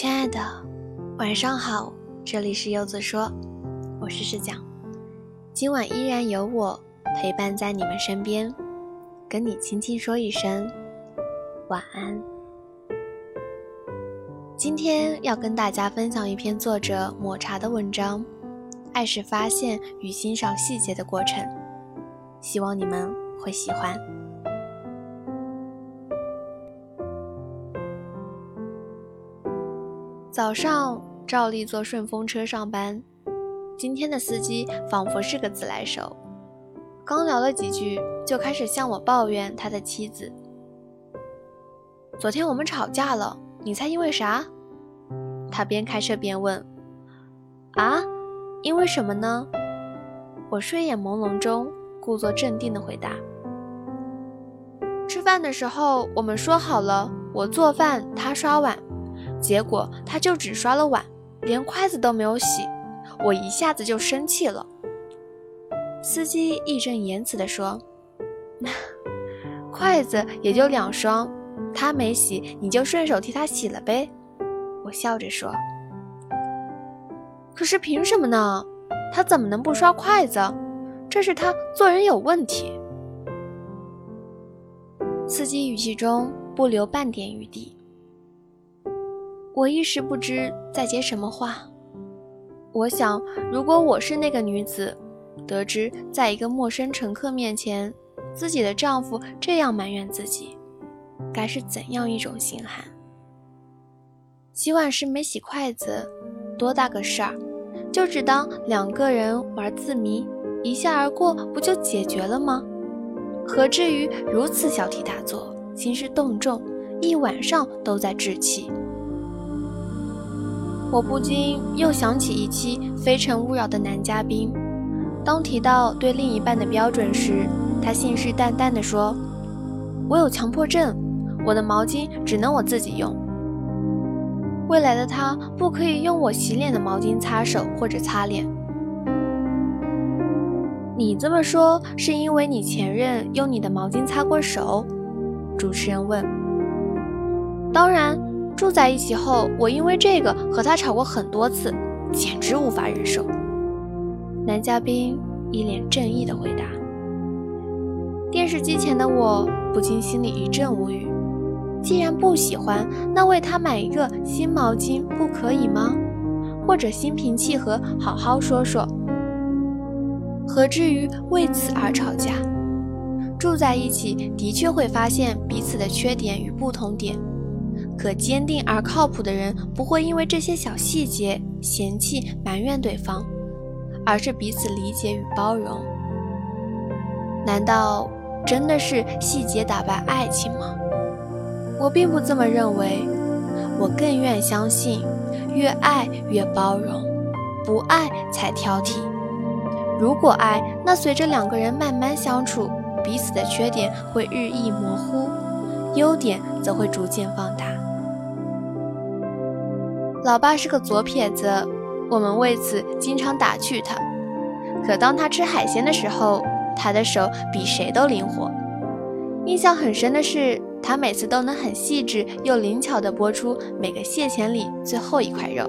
亲爱的，晚上好，这里是柚子说，我是世讲，今晚依然有我陪伴在你们身边，跟你轻轻说一声晚安。今天要跟大家分享一篇作者抹茶的文章，爱是发现与欣赏细节的过程，希望你们会喜欢。早上照例坐顺风车上班，今天的司机仿佛是个自来熟，刚聊了几句就开始向我抱怨他的妻子。昨天我们吵架了，你猜因为啥？他边开车边问。啊，因为什么呢？我睡眼朦胧中故作镇定的回答。吃饭的时候我们说好了，我做饭，他刷碗。结果他就只刷了碗，连筷子都没有洗，我一下子就生气了。司机义正言辞地说：“那筷子也就两双，他没洗，你就顺手替他洗了呗。”我笑着说：“可是凭什么呢？他怎么能不刷筷子？这是他做人有问题。”司机语气中不留半点余地。我一时不知在接什么话。我想，如果我是那个女子，得知在一个陌生乘客面前，自己的丈夫这样埋怨自己，该是怎样一种心寒？洗碗时没洗筷子，多大个事儿，就只当两个人玩字谜，一笑而过，不就解决了吗？何至于如此小题大做，兴师动众，一晚上都在置气？我不禁又想起一期《非诚勿扰》的男嘉宾，当提到对另一半的标准时，他信誓旦旦地说：“我有强迫症，我的毛巾只能我自己用。未来的他不可以用我洗脸的毛巾擦手或者擦脸。”你这么说是因为你前任用你的毛巾擦过手？主持人问。当然。住在一起后，我因为这个和他吵过很多次，简直无法忍受。男嘉宾一脸正义的回答。电视机前的我不禁心里一阵无语。既然不喜欢，那为他买一个新毛巾不可以吗？或者心平气和好好说说，何至于为此而吵架？住在一起的确会发现彼此的缺点与不同点。可坚定而靠谱的人不会因为这些小细节嫌弃埋怨对方，而是彼此理解与包容。难道真的是细节打败爱情吗？我并不这么认为，我更愿相信，越爱越包容，不爱才挑剔。如果爱，那随着两个人慢慢相处，彼此的缺点会日益模糊，优点则会逐渐放大。老爸是个左撇子，我们为此经常打趣他。可当他吃海鲜的时候，他的手比谁都灵活。印象很深的是，他每次都能很细致又灵巧地剥出每个蟹钳里最后一块肉，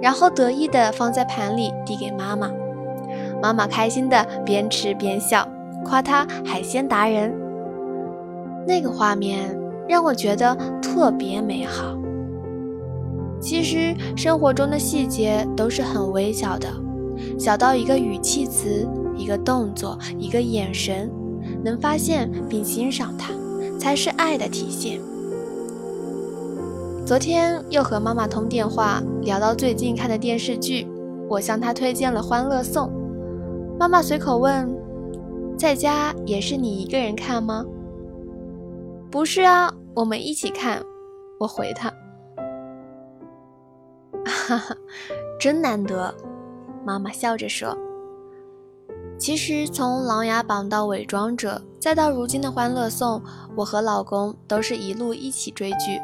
然后得意地放在盘里递给妈妈。妈妈开心地边吃边笑，夸他海鲜达人。那个画面让我觉得特别美好。其实生活中的细节都是很微小的，小到一个语气词、一个动作、一个眼神，能发现并欣赏它，才是爱的体现。昨天又和妈妈通电话，聊到最近看的电视剧，我向她推荐了《欢乐颂》，妈妈随口问：“在家也是你一个人看吗？”“不是啊，我们一起看。”我回她。哈哈，真难得，妈妈笑着说。其实从《琅琊榜》到《伪装者》，再到如今的《欢乐颂》，我和老公都是一路一起追剧。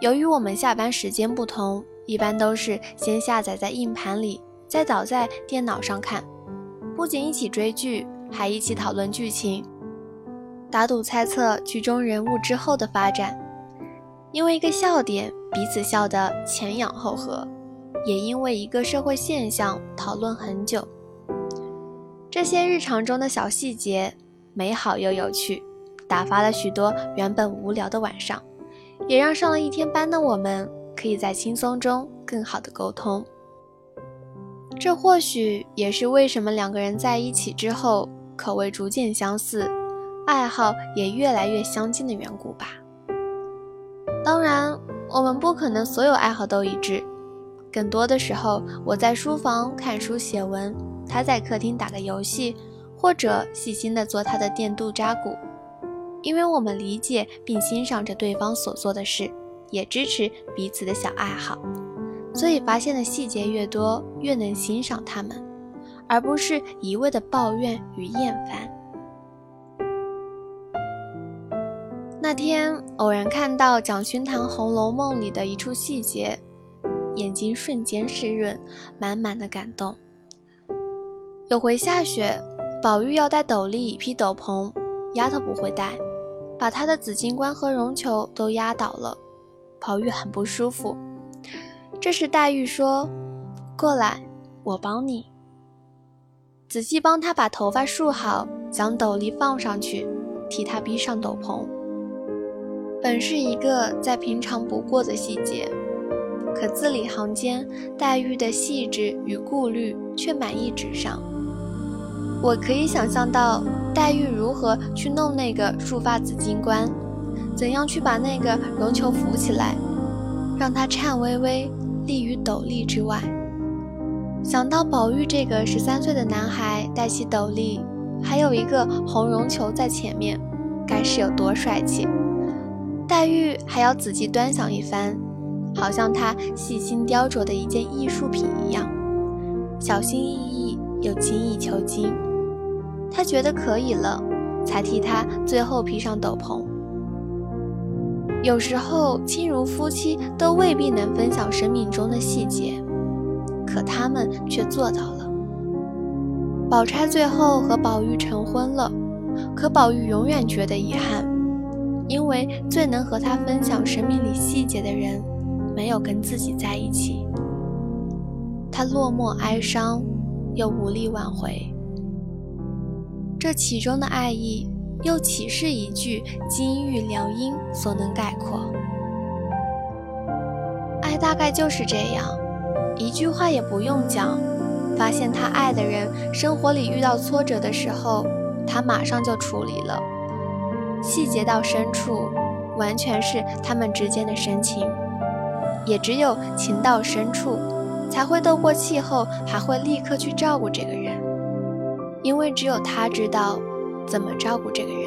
由于我们下班时间不同，一般都是先下载在硬盘里，再导在电脑上看。不仅一起追剧，还一起讨论剧情，打赌猜测剧中人物之后的发展。因为一个笑点彼此笑得前仰后合，也因为一个社会现象讨论很久。这些日常中的小细节，美好又有趣，打发了许多原本无聊的晚上，也让上了一天班的我们可以在轻松中更好的沟通。这或许也是为什么两个人在一起之后，口味逐渐相似，爱好也越来越相近的缘故吧。当然，我们不可能所有爱好都一致。更多的时候，我在书房看书写文，他在客厅打个游戏，或者细心的做他的电镀扎古。因为我们理解并欣赏着对方所做的事，也支持彼此的小爱好，所以发现的细节越多，越能欣赏他们，而不是一味的抱怨与厌烦。那天偶然看到蒋勋谈《红楼梦》里的一处细节，眼睛瞬间湿润，满满的感动。有回下雪，宝玉要戴斗笠披斗篷，丫头不会戴，把她的紫金冠和绒球都压倒了，宝玉很不舒服。这时黛玉说：“过来，我帮你，仔细帮他把头发束好，将斗笠放上去，替他披上斗篷。”本是一个再平常不过的细节，可字里行间，黛玉的细致与顾虑却满意纸上。我可以想象到黛玉如何去弄那个束发紫金冠，怎样去把那个绒球扶起来，让它颤巍巍立于斗笠之外。想到宝玉这个十三岁的男孩戴起斗笠，还有一个红绒球在前面，该是有多帅气！黛玉还要仔细端详一番，好像他细心雕琢的一件艺术品一样，小心翼翼又精益求精。他觉得可以了，才替他最后披上斗篷。有时候，亲如夫妻都未必能分享生命中的细节，可他们却做到了。宝钗最后和宝玉成婚了，可宝玉永远觉得遗憾。因为最能和他分享生命里细节的人，没有跟自己在一起，他落寞哀伤，又无力挽回。这其中的爱意，又岂是一句金玉良音所能概括？爱大概就是这样，一句话也不用讲，发现他爱的人生活里遇到挫折的时候，他马上就处理了。细节到深处，完全是他们之间的深情。也只有情到深处，才会斗过气后还会立刻去照顾这个人，因为只有他知道怎么照顾这个人。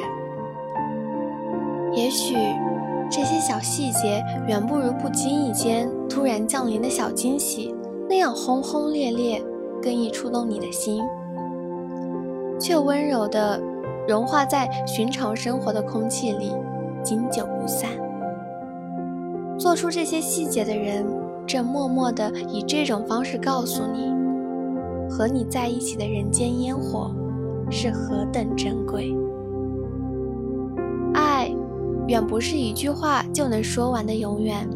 也许这些小细节远不如不经意间突然降临的小惊喜那样轰轰烈烈，更易触动你的心，却温柔的。融化在寻常生活的空气里，经久不散。做出这些细节的人，正默默地以这种方式告诉你，和你在一起的人间烟火是何等珍贵。爱，远不是一句话就能说完的永远。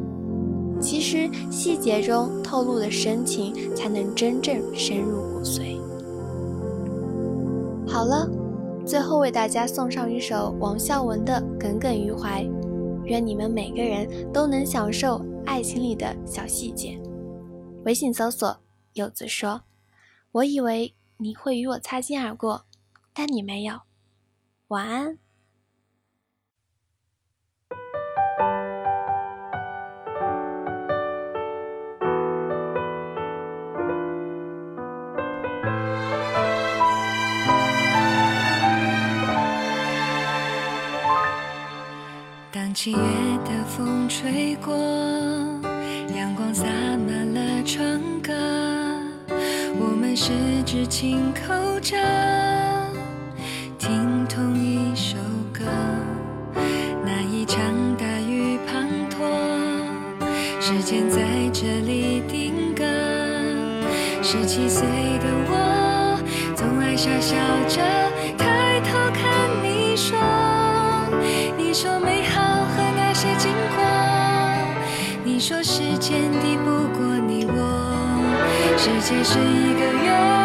其实，细节中透露的深情，才能真正深入骨髓。好了。最后为大家送上一首王孝文的《耿耿于怀》，愿你们每个人都能享受爱情里的小细节。微信搜索“柚子说”，我以为你会与我擦肩而过，但你没有。晚安。七月的风吹过，阳光洒满了窗格，我们十指轻扣着，听同一首歌。那一场大雨滂沱，时间在这里定格。十七岁世界是一个圆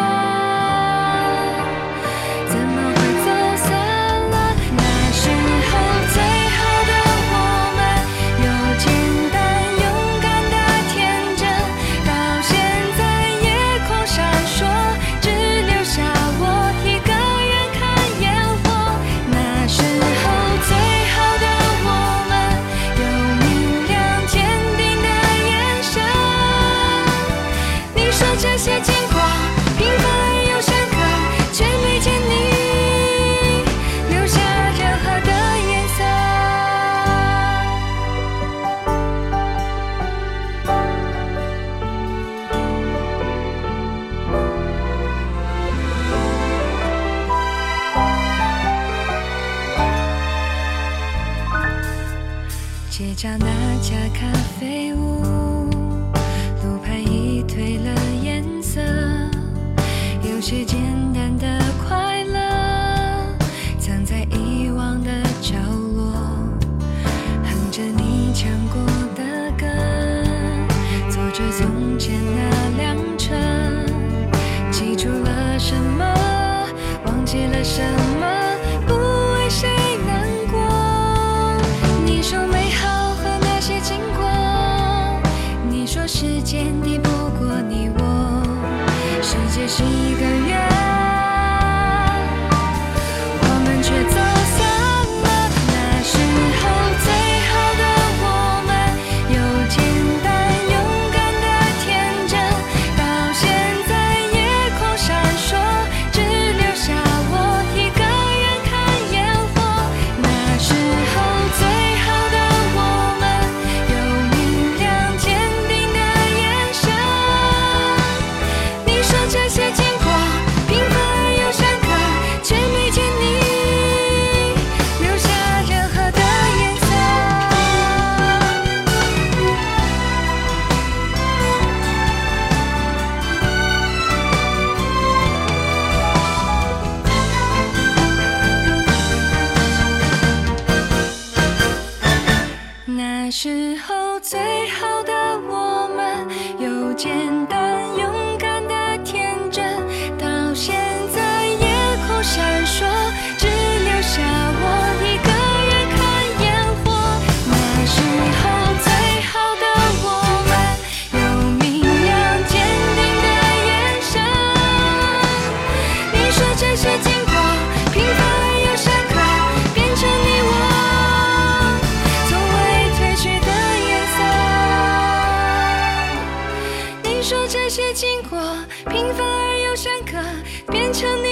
找那家咖啡屋？可你